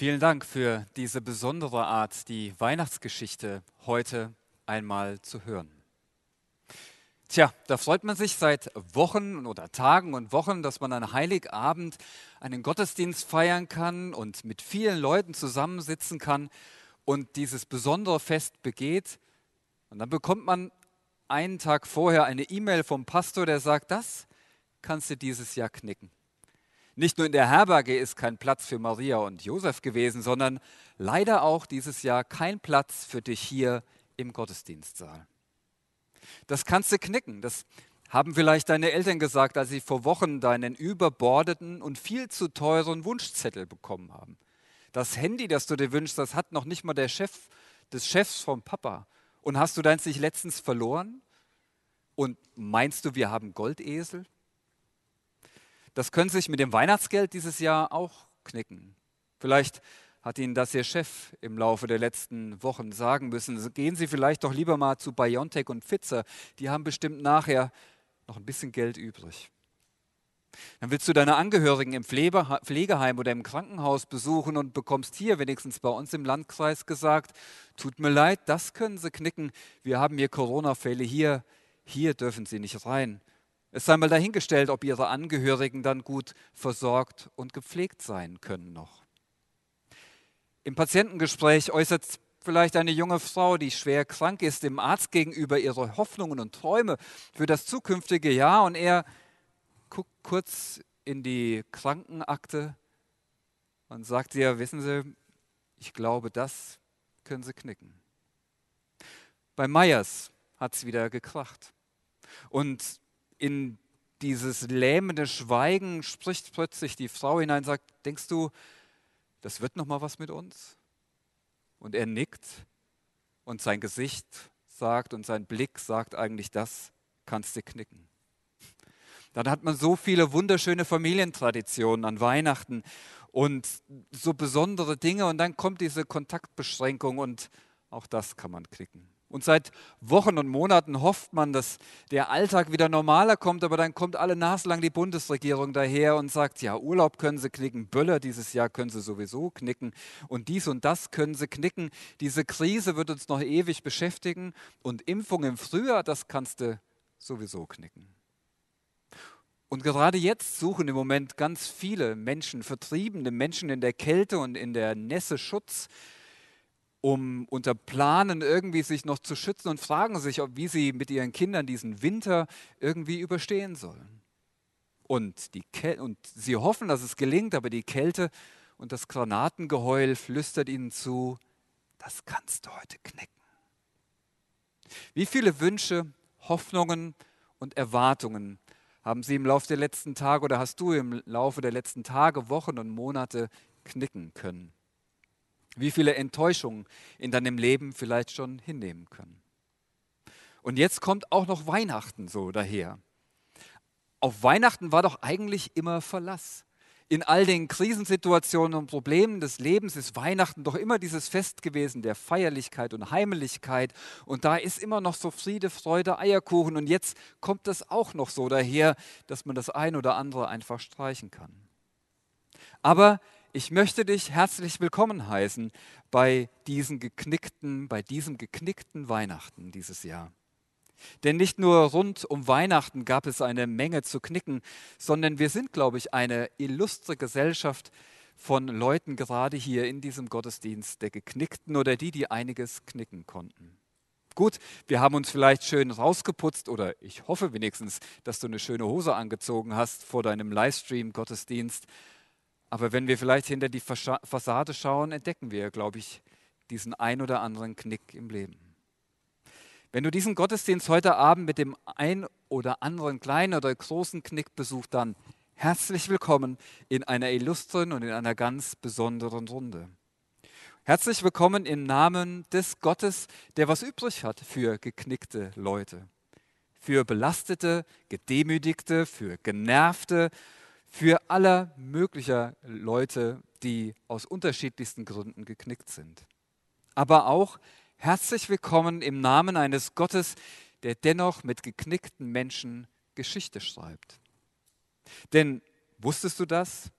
Vielen Dank für diese besondere Art, die Weihnachtsgeschichte heute einmal zu hören. Tja, da freut man sich seit Wochen oder Tagen und Wochen, dass man an Heiligabend einen Gottesdienst feiern kann und mit vielen Leuten zusammensitzen kann und dieses besondere Fest begeht. Und dann bekommt man einen Tag vorher eine E-Mail vom Pastor, der sagt, das kannst du dieses Jahr knicken. Nicht nur in der Herberge ist kein Platz für Maria und Josef gewesen, sondern leider auch dieses Jahr kein Platz für dich hier im Gottesdienstsaal. Das kannst du knicken. Das haben vielleicht deine Eltern gesagt, als sie vor Wochen deinen überbordeten und viel zu teuren Wunschzettel bekommen haben. Das Handy, das du dir wünschst, das hat noch nicht mal der Chef des Chefs vom Papa. Und hast du deins nicht letztens verloren? Und meinst du, wir haben Goldesel? Das könnte sich mit dem Weihnachtsgeld dieses Jahr auch knicken. Vielleicht hat Ihnen das Ihr Chef im Laufe der letzten Wochen sagen müssen. Gehen Sie vielleicht doch lieber mal zu Biontech und Pfizer. Die haben bestimmt nachher noch ein bisschen Geld übrig. Dann willst du deine Angehörigen im Pflegeheim oder im Krankenhaus besuchen und bekommst hier wenigstens bei uns im Landkreis gesagt, tut mir leid, das können Sie knicken. Wir haben hier Corona-Fälle hier, hier dürfen Sie nicht rein. Es sei mal dahingestellt, ob Ihre Angehörigen dann gut versorgt und gepflegt sein können noch. Im Patientengespräch äußert vielleicht eine junge Frau, die schwer krank ist, dem Arzt gegenüber ihre Hoffnungen und Träume für das zukünftige Jahr und er guckt kurz in die Krankenakte und sagt ihr, wissen Sie, ich glaube, das können Sie knicken. Bei Meyers hat es wieder gekracht. Und in dieses lähmende Schweigen spricht plötzlich die Frau hinein und sagt, denkst du, das wird noch mal was mit uns? Und er nickt und sein Gesicht sagt und sein Blick sagt eigentlich, das kannst du knicken. Dann hat man so viele wunderschöne Familientraditionen an Weihnachten und so besondere Dinge und dann kommt diese Kontaktbeschränkung und auch das kann man knicken. Und seit Wochen und Monaten hofft man, dass der Alltag wieder normaler kommt, aber dann kommt alle naslang die Bundesregierung daher und sagt, ja, Urlaub können sie knicken, Böller dieses Jahr können sie sowieso knicken und dies und das können sie knicken. Diese Krise wird uns noch ewig beschäftigen und Impfung im Frühjahr, das kannst du sowieso knicken. Und gerade jetzt suchen im Moment ganz viele Menschen, vertriebene Menschen in der Kälte und in der Nässe Schutz um unter Planen irgendwie sich noch zu schützen und fragen sich, wie sie mit ihren Kindern diesen Winter irgendwie überstehen sollen. Und, die und sie hoffen, dass es gelingt, aber die Kälte und das Granatengeheul flüstert ihnen zu, das kannst du heute knicken. Wie viele Wünsche, Hoffnungen und Erwartungen haben Sie im Laufe der letzten Tage oder hast du im Laufe der letzten Tage, Wochen und Monate knicken können? Wie viele Enttäuschungen in deinem Leben vielleicht schon hinnehmen können. Und jetzt kommt auch noch Weihnachten so daher. Auf Weihnachten war doch eigentlich immer Verlass. In all den Krisensituationen und Problemen des Lebens ist Weihnachten doch immer dieses Fest gewesen der Feierlichkeit und Heimeligkeit. Und da ist immer noch so Friede, Freude, Eierkuchen. Und jetzt kommt das auch noch so daher, dass man das ein oder andere einfach streichen kann. Aber ich möchte dich herzlich willkommen heißen bei diesen geknickten, bei diesem geknickten Weihnachten dieses Jahr. Denn nicht nur rund um Weihnachten gab es eine Menge zu knicken, sondern wir sind, glaube ich, eine illustre Gesellschaft von Leuten gerade hier in diesem Gottesdienst, der geknickten oder die, die einiges knicken konnten. Gut, wir haben uns vielleicht schön rausgeputzt oder ich hoffe wenigstens, dass du eine schöne Hose angezogen hast vor deinem Livestream-Gottesdienst. Aber wenn wir vielleicht hinter die Fassade schauen, entdecken wir, glaube ich, diesen ein oder anderen Knick im Leben. Wenn du diesen Gottesdienst heute Abend mit dem ein oder anderen kleinen oder großen Knick besuchst, dann herzlich willkommen in einer illustren und in einer ganz besonderen Runde. Herzlich willkommen im Namen des Gottes, der was übrig hat für geknickte Leute, für belastete, gedemütigte, für genervte, für aller möglicher Leute, die aus unterschiedlichsten Gründen geknickt sind. Aber auch herzlich willkommen im Namen eines Gottes, der dennoch mit geknickten Menschen Geschichte schreibt. Denn wusstest du das?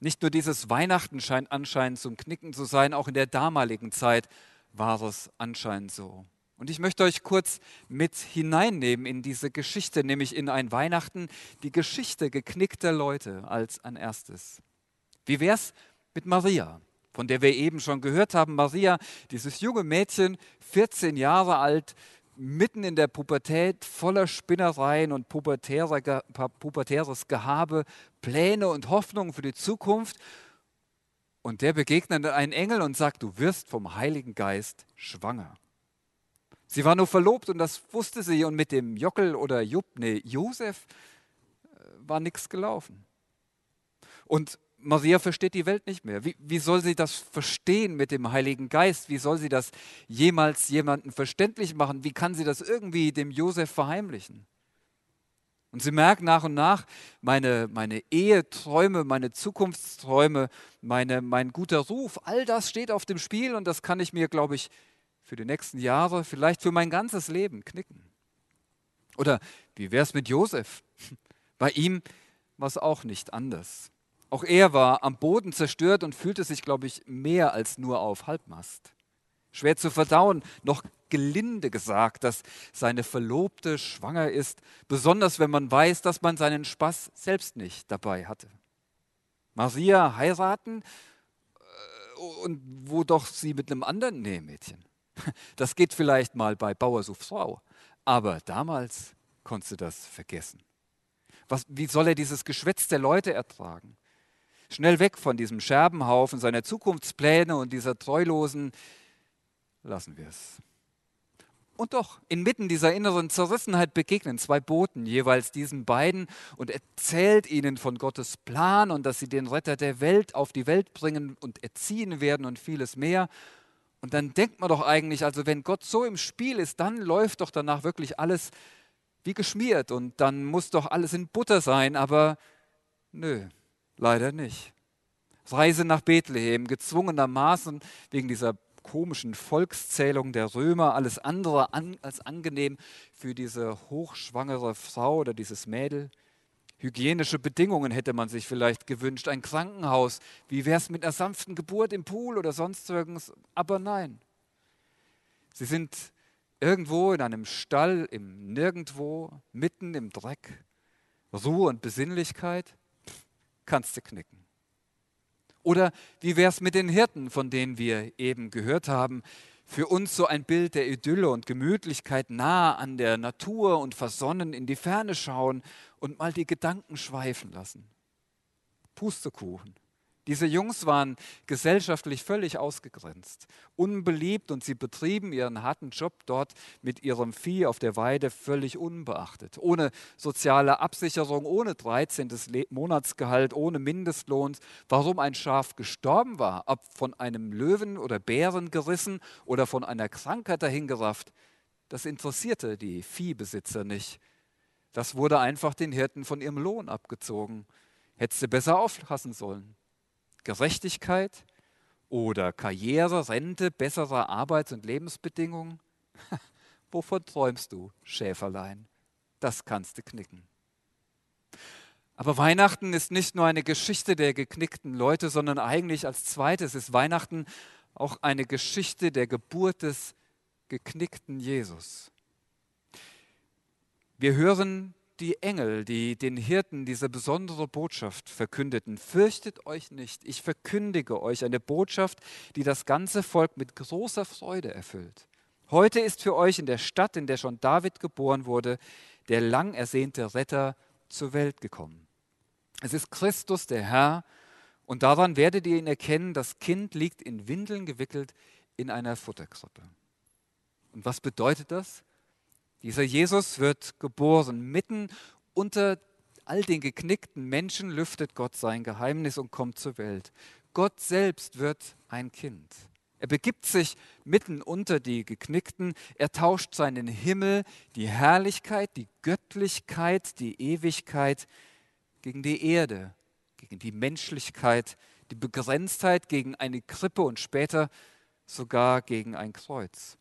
Nicht nur dieses Weihnachten scheint anscheinend zum Knicken zu sein, auch in der damaligen Zeit war es anscheinend so. Und ich möchte euch kurz mit hineinnehmen in diese Geschichte, nämlich in ein Weihnachten, die Geschichte geknickter Leute als ein erstes. Wie wäre es mit Maria, von der wir eben schon gehört haben? Maria, dieses junge Mädchen, 14 Jahre alt, mitten in der Pubertät, voller Spinnereien und pubertäres Gehabe, Pläne und Hoffnungen für die Zukunft. Und der begegnet ein Engel und sagt, du wirst vom Heiligen Geist schwanger. Sie war nur verlobt und das wusste sie und mit dem Jockel oder Jupp, nee, Josef äh, war nichts gelaufen. Und Maria versteht die Welt nicht mehr. Wie, wie, soll sie das verstehen mit dem Heiligen Geist? Wie soll sie das jemals jemandem verständlich machen? Wie kann sie das irgendwie dem Josef verheimlichen? Und sie merkt nach und nach, meine, meine Eheträume, meine Zukunftsträume, meine, mein guter Ruf, all das steht auf dem Spiel und das kann ich mir, glaube ich, für die nächsten Jahre, vielleicht für mein ganzes Leben knicken. Oder wie wäre es mit Josef? Bei ihm war es auch nicht anders. Auch er war am Boden zerstört und fühlte sich, glaube ich, mehr als nur auf Halbmast. Schwer zu verdauen, noch gelinde gesagt, dass seine Verlobte schwanger ist, besonders wenn man weiß, dass man seinen Spaß selbst nicht dabei hatte. Maria heiraten äh, und wo doch sie mit einem anderen, nee, Mädchen. Das geht vielleicht mal bei Bauersuf Frau, aber damals konntest du das vergessen. Was, wie soll er dieses Geschwätz der Leute ertragen? schnell weg von diesem Scherbenhaufen seiner Zukunftspläne und dieser treulosen, lassen wir es. Und doch, inmitten dieser inneren Zerrissenheit begegnen zwei Boten jeweils diesen beiden und erzählt ihnen von Gottes Plan und dass sie den Retter der Welt auf die Welt bringen und erziehen werden und vieles mehr. Und dann denkt man doch eigentlich, also wenn Gott so im Spiel ist, dann läuft doch danach wirklich alles wie geschmiert und dann muss doch alles in Butter sein, aber nö, Leider nicht. Reise nach Bethlehem, gezwungenermaßen wegen dieser komischen Volkszählung der Römer, alles andere an, als angenehm für diese hochschwangere Frau oder dieses Mädel. Hygienische Bedingungen hätte man sich vielleicht gewünscht, ein Krankenhaus. Wie wäre es mit einer sanften Geburt im Pool oder sonst irgendwas? Aber nein. Sie sind irgendwo in einem Stall, im Nirgendwo, mitten im Dreck. Ruhe und Besinnlichkeit kannst du knicken. Oder wie wäre es mit den Hirten, von denen wir eben gehört haben? Für uns so ein Bild der Idylle und Gemütlichkeit nah an der Natur und versonnen in die Ferne schauen und mal die Gedanken schweifen lassen. Pustekuchen. Diese Jungs waren gesellschaftlich völlig ausgegrenzt, unbeliebt und sie betrieben ihren harten Job dort mit ihrem Vieh auf der Weide völlig unbeachtet, ohne soziale Absicherung, ohne 13. Monatsgehalt, ohne Mindestlohn. Warum ein Schaf gestorben war, ob von einem Löwen oder Bären gerissen oder von einer Krankheit dahingerafft, das interessierte die Viehbesitzer nicht. Das wurde einfach den Hirten von ihrem Lohn abgezogen. Hättest du besser aufpassen sollen. Gerechtigkeit oder Karriere, Rente, bessere Arbeits- und Lebensbedingungen? Wovon träumst du, Schäferlein? Das kannst du knicken. Aber Weihnachten ist nicht nur eine Geschichte der geknickten Leute, sondern eigentlich als zweites ist Weihnachten auch eine Geschichte der Geburt des geknickten Jesus. Wir hören die Engel, die den Hirten diese besondere Botschaft verkündeten. Fürchtet euch nicht, ich verkündige euch eine Botschaft, die das ganze Volk mit großer Freude erfüllt. Heute ist für euch in der Stadt, in der schon David geboren wurde, der lang ersehnte Retter zur Welt gekommen. Es ist Christus, der Herr, und daran werdet ihr ihn erkennen, das Kind liegt in Windeln gewickelt in einer Futterkrippe. Und was bedeutet das? Dieser Jesus wird geboren. Mitten unter all den geknickten Menschen lüftet Gott sein Geheimnis und kommt zur Welt. Gott selbst wird ein Kind. Er begibt sich mitten unter die Geknickten. Er tauscht seinen Himmel, die Herrlichkeit, die Göttlichkeit, die Ewigkeit gegen die Erde, gegen die Menschlichkeit, die Begrenztheit, gegen eine Krippe und später sogar gegen ein Kreuz.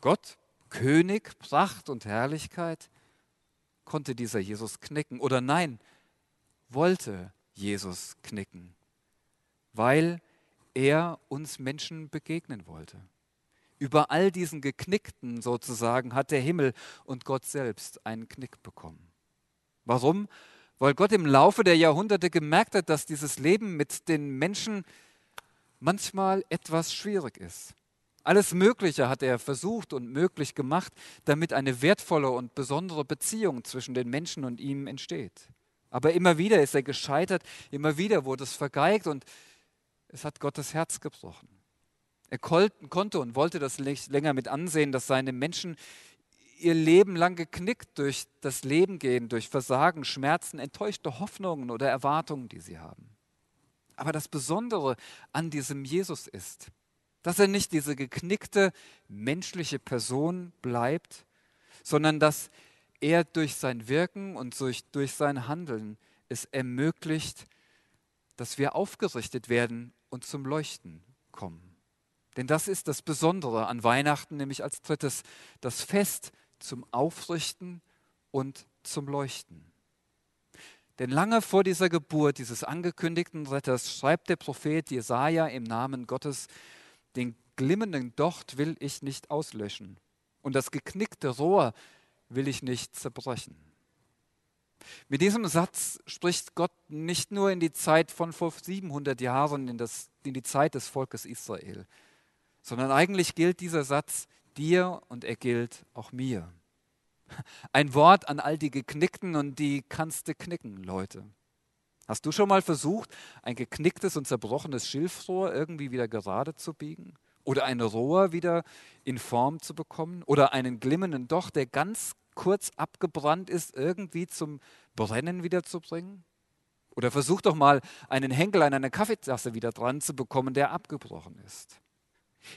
Gott König, Pracht und Herrlichkeit? Konnte dieser Jesus knicken? Oder nein, wollte Jesus knicken? weil er uns Menschen begegnen wollte. Über all diesen Geknickten sozusagen hat der Himmel und Gott selbst einen Knick bekommen. Warum? Weil Gott im Laufe der Jahrhunderte gemerkt hat, dass dieses Leben mit den Menschen manchmal etwas schwierig ist. Alles Mögliche hat er versucht und möglich gemacht, damit eine wertvolle und besondere Beziehung zwischen den Menschen und ihm entsteht. Aber immer wieder ist er gescheitert, immer wieder wurde es vergeigt und es hat Gottes Herz gebrochen. Er konnte und wollte das nicht länger mit ansehen, dass seine Menschen ihr Leben lang geknickt durch das Leben gehen, durch Versagen, Schmerzen, enttäuschte Hoffnungen oder Erwartungen, die sie haben. Aber das Besondere an diesem Jesus ist, dass er nicht diese geknickte menschliche Person bleibt, sondern dass er durch sein Wirken und durch, durch sein Handeln es ermöglicht, dass wir aufgerichtet werden und zum Leuchten kommen. Denn das ist das Besondere an Weihnachten, nämlich als drittes das Fest zum Aufrichten und zum Leuchten. Denn lange vor dieser Geburt dieses angekündigten Retters schreibt der Prophet Jesaja im Namen Gottes: Den glimmenden Docht will ich nicht auslöschen und das geknickte Rohr will ich nicht zerbrechen. Mit diesem Satz spricht Gott nicht nur in die Zeit von vor 700 Jahren, in, das, in die Zeit des Volkes Israel, sondern eigentlich gilt dieser Satz dir und er gilt auch mir. Ein Wort an all die Geknickten und die kannst du knicken, Leute. Hast du schon mal versucht, ein geknicktes und zerbrochenes Schilfrohr irgendwie wieder gerade zu biegen? Oder ein Rohr wieder in Form zu bekommen? Oder einen glimmenden Docht, der ganz kurz abgebrannt ist, irgendwie zum Brennen wiederzubringen? Oder versuch doch mal, einen Henkel an einer Kaffeetasse wieder dran zu bekommen, der abgebrochen ist.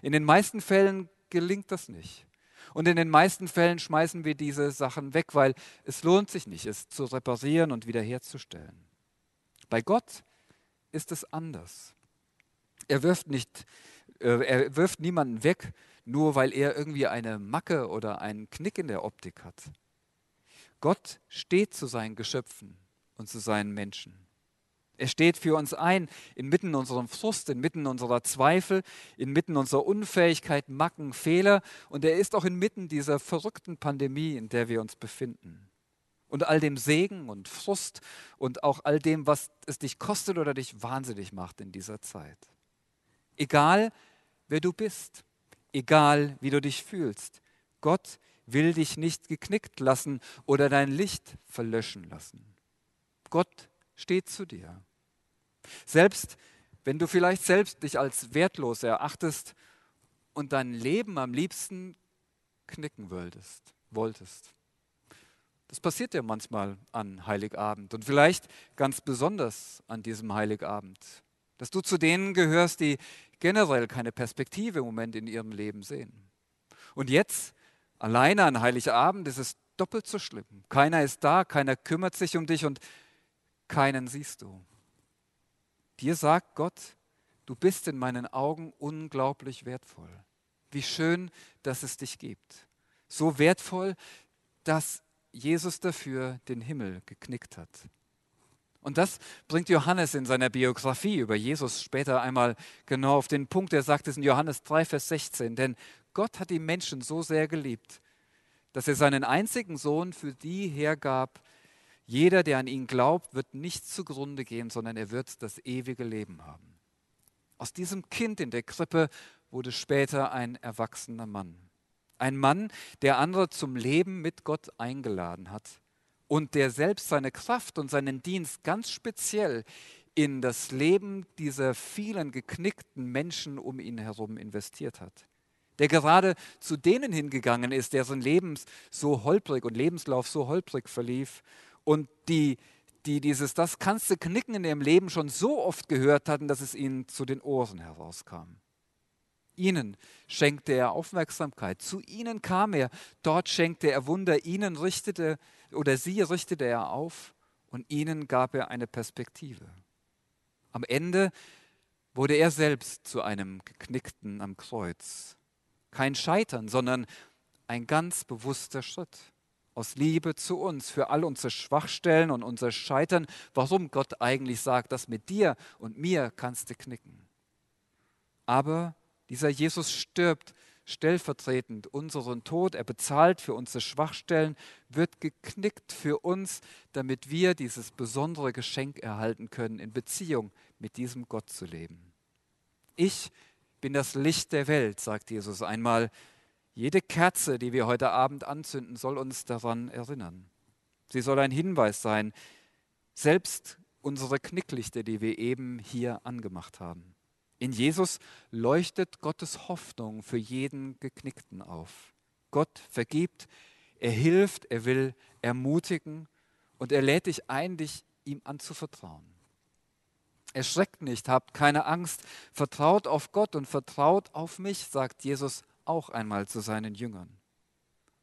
In den meisten Fällen gelingt das nicht. Und in den meisten Fällen schmeißen wir diese Sachen weg, weil es lohnt sich nicht, es zu reparieren und wiederherzustellen. Bei Gott ist es anders. Er wirft, nicht, äh, er wirft niemanden weg, nur weil er irgendwie eine Macke oder einen Knick in der Optik hat. Gott steht zu seinen Geschöpfen und zu seinen Menschen. Er steht für uns ein, inmitten unserem Frust, inmitten unserer Zweifel, inmitten unserer Unfähigkeit, Macken, Fehler. Und er ist auch inmitten dieser verrückten Pandemie, in der wir uns befinden. Und all dem Segen und Frust und auch all dem, was es dich kostet oder dich wahnsinnig macht in dieser Zeit. Egal, wer du bist, egal, wie du dich fühlst, Gott will dich nicht geknickt lassen oder dein Licht verlöschen lassen. Gott steht zu dir. Selbst wenn du vielleicht selbst dich als wertlos erachtest und dein Leben am liebsten knicken wolltest, wolltest. Das passiert ja manchmal an Heiligabend und vielleicht ganz besonders an diesem Heiligabend, dass du zu denen gehörst, die generell keine Perspektive im Moment in ihrem Leben sehen. Und jetzt, alleine an Heiligabend, ist es doppelt so schlimm. Keiner ist da, keiner kümmert sich um dich und keinen siehst du. Dir sagt Gott, du bist in meinen Augen unglaublich wertvoll. Wie schön, dass es dich gibt. So wertvoll, dass Jesus dafür den Himmel geknickt hat. Und das bringt Johannes in seiner Biografie über Jesus später einmal genau auf den Punkt. Er sagt es in Johannes 3, Vers 16. Denn Gott hat die Menschen so sehr geliebt, dass er seinen einzigen Sohn für die hergab, jeder, der an ihn glaubt, wird nicht zugrunde gehen, sondern er wird das ewige Leben haben. Aus diesem Kind in der Krippe wurde später ein erwachsener Mann. Ein Mann, der andere zum Leben mit Gott eingeladen hat und der selbst seine Kraft und seinen Dienst ganz speziell in das Leben dieser vielen geknickten Menschen um ihn herum investiert hat. Der gerade zu denen hingegangen ist, deren Leben so holprig und Lebenslauf so holprig verlief und die, die dieses, das kannst du knicken in ihrem Leben schon so oft gehört hatten, dass es ihnen zu den Ohren herauskam. Ihnen schenkte er Aufmerksamkeit, zu ihnen kam er, dort schenkte er Wunder, ihnen richtete oder sie richtete er auf und ihnen gab er eine Perspektive. Am Ende wurde er selbst zu einem Geknickten am Kreuz. Kein Scheitern, sondern ein ganz bewusster Schritt. aus Liebe zu uns, für all unsere Schwachstellen und unser Scheitern, warum Gott eigentlich sagt, dass mit dir und mir kannst du knicken. Aber dieser Jesus stirbt stellvertretend unseren Tod, er bezahlt für unsere Schwachstellen, wird geknickt für uns, damit wir dieses besondere Geschenk erhalten können, in Beziehung mit diesem Gott zu leben. Ich bin das Licht der Welt, sagt Jesus einmal. Jede Kerze, die wir heute Abend anzünden, soll uns daran erinnern. Sie soll ein Hinweis sein, selbst unsere Knicklichter, die wir eben hier angemacht haben. In Jesus leuchtet Gottes Hoffnung für jeden Geknickten auf. Gott vergibt, er hilft, er will ermutigen und er lädt dich ein, dich ihm anzuvertrauen. Erschreckt nicht, habt keine Angst, vertraut auf Gott und vertraut auf mich, sagt Jesus auch einmal zu seinen Jüngern.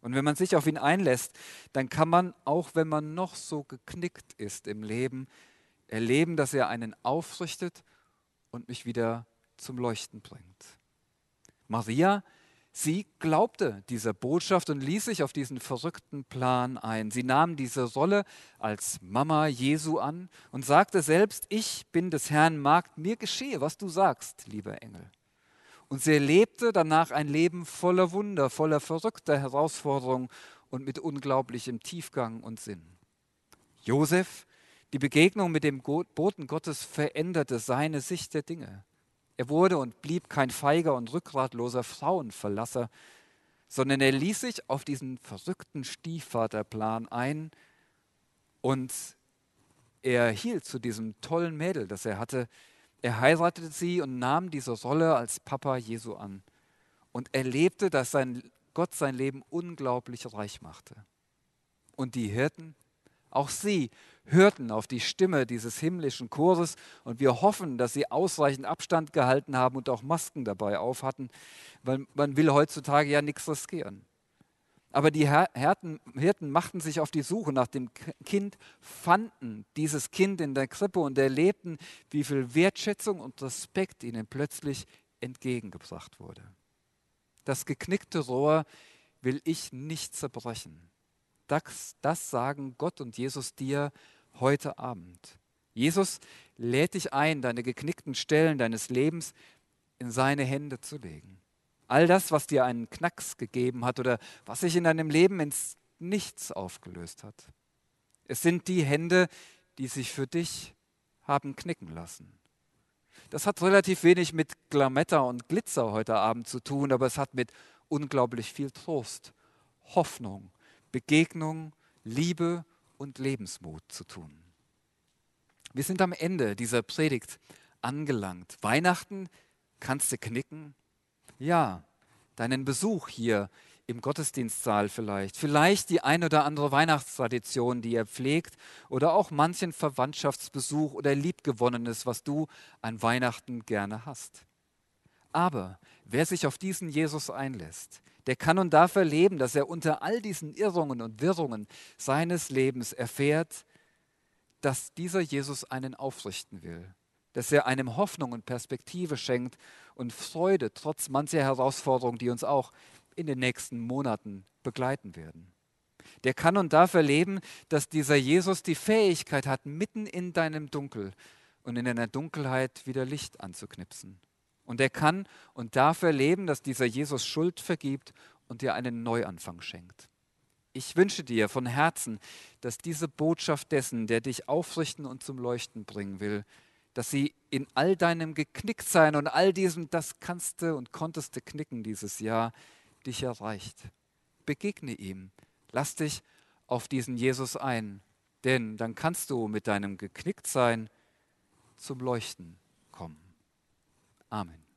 Und wenn man sich auf ihn einlässt, dann kann man, auch wenn man noch so geknickt ist im Leben, erleben, dass er einen aufrichtet und mich wieder zum Leuchten bringt. Maria, sie glaubte dieser Botschaft und ließ sich auf diesen verrückten Plan ein. Sie nahm diese Rolle als Mama Jesu an und sagte selbst, ich bin des Herrn Magd, mir geschehe, was du sagst, lieber Engel. Und sie erlebte danach ein Leben voller Wunder, voller verrückter Herausforderungen und mit unglaublichem Tiefgang und Sinn. Josef, die Begegnung mit dem Boten Gottes veränderte seine Sicht der Dinge. Er wurde und blieb kein feiger und rückgratloser Frauenverlasser, sondern er ließ sich auf diesen verrückten Stiefvaterplan ein und er hielt zu diesem tollen Mädel, das er hatte. Er heiratete sie und nahm diese Rolle als Papa Jesu an und erlebte, dass sein Gott sein Leben unglaublich reich machte. Und die Hirten, auch sie hörten auf die Stimme dieses himmlischen Chores und wir hoffen, dass sie ausreichend Abstand gehalten haben und auch Masken dabei auf hatten, weil man will heutzutage ja nichts riskieren. Aber die Hirten, Hirten machten sich auf die Suche nach dem Kind, fanden dieses Kind in der Krippe und erlebten, wie viel Wertschätzung und Respekt ihnen plötzlich entgegengebracht wurde. Das geknickte Rohr will ich nicht zerbrechen. Das, das sagen Gott und Jesus dir heute Abend. Jesus lädt dich ein, deine geknickten Stellen deines Lebens in seine Hände zu legen. All das, was dir einen Knacks gegeben hat oder was sich in deinem Leben ins Nichts aufgelöst hat. Es sind die Hände, die sich für dich haben knicken lassen. Das hat relativ wenig mit Glametter und Glitzer heute Abend zu tun, aber es hat mit unglaublich viel Trost, Hoffnung, Begegnung, Liebe und Lebensmut zu tun. Wir sind am Ende dieser Predigt angelangt. Weihnachten kannst du knicken? Ja, deinen Besuch hier im Gottesdienstsaal vielleicht, vielleicht die ein oder andere Weihnachtstradition, die ihr pflegt, oder auch manchen Verwandtschaftsbesuch oder Liebgewonnenes, was du an Weihnachten gerne hast. Aber wer sich auf diesen Jesus einlässt, der kann und darf erleben, dass er unter all diesen Irrungen und Wirrungen seines Lebens erfährt, dass dieser Jesus einen aufrichten will, dass er einem Hoffnung und Perspektive schenkt und Freude trotz mancher Herausforderungen, die uns auch in den nächsten Monaten begleiten werden. Der kann und darf erleben, dass dieser Jesus die Fähigkeit hat, mitten in deinem Dunkel und in deiner Dunkelheit wieder Licht anzuknipsen. Und er kann und darf erleben, dass dieser Jesus Schuld vergibt und dir einen Neuanfang schenkt. Ich wünsche dir von Herzen, dass diese Botschaft dessen, der dich aufrichten und zum Leuchten bringen will, dass sie in all deinem Geknicktsein und all diesem, das kannst du und konntest du knicken dieses Jahr, dich erreicht. Begegne ihm. Lass dich auf diesen Jesus ein, denn dann kannst du mit deinem Geknicktsein zum Leuchten. Amen.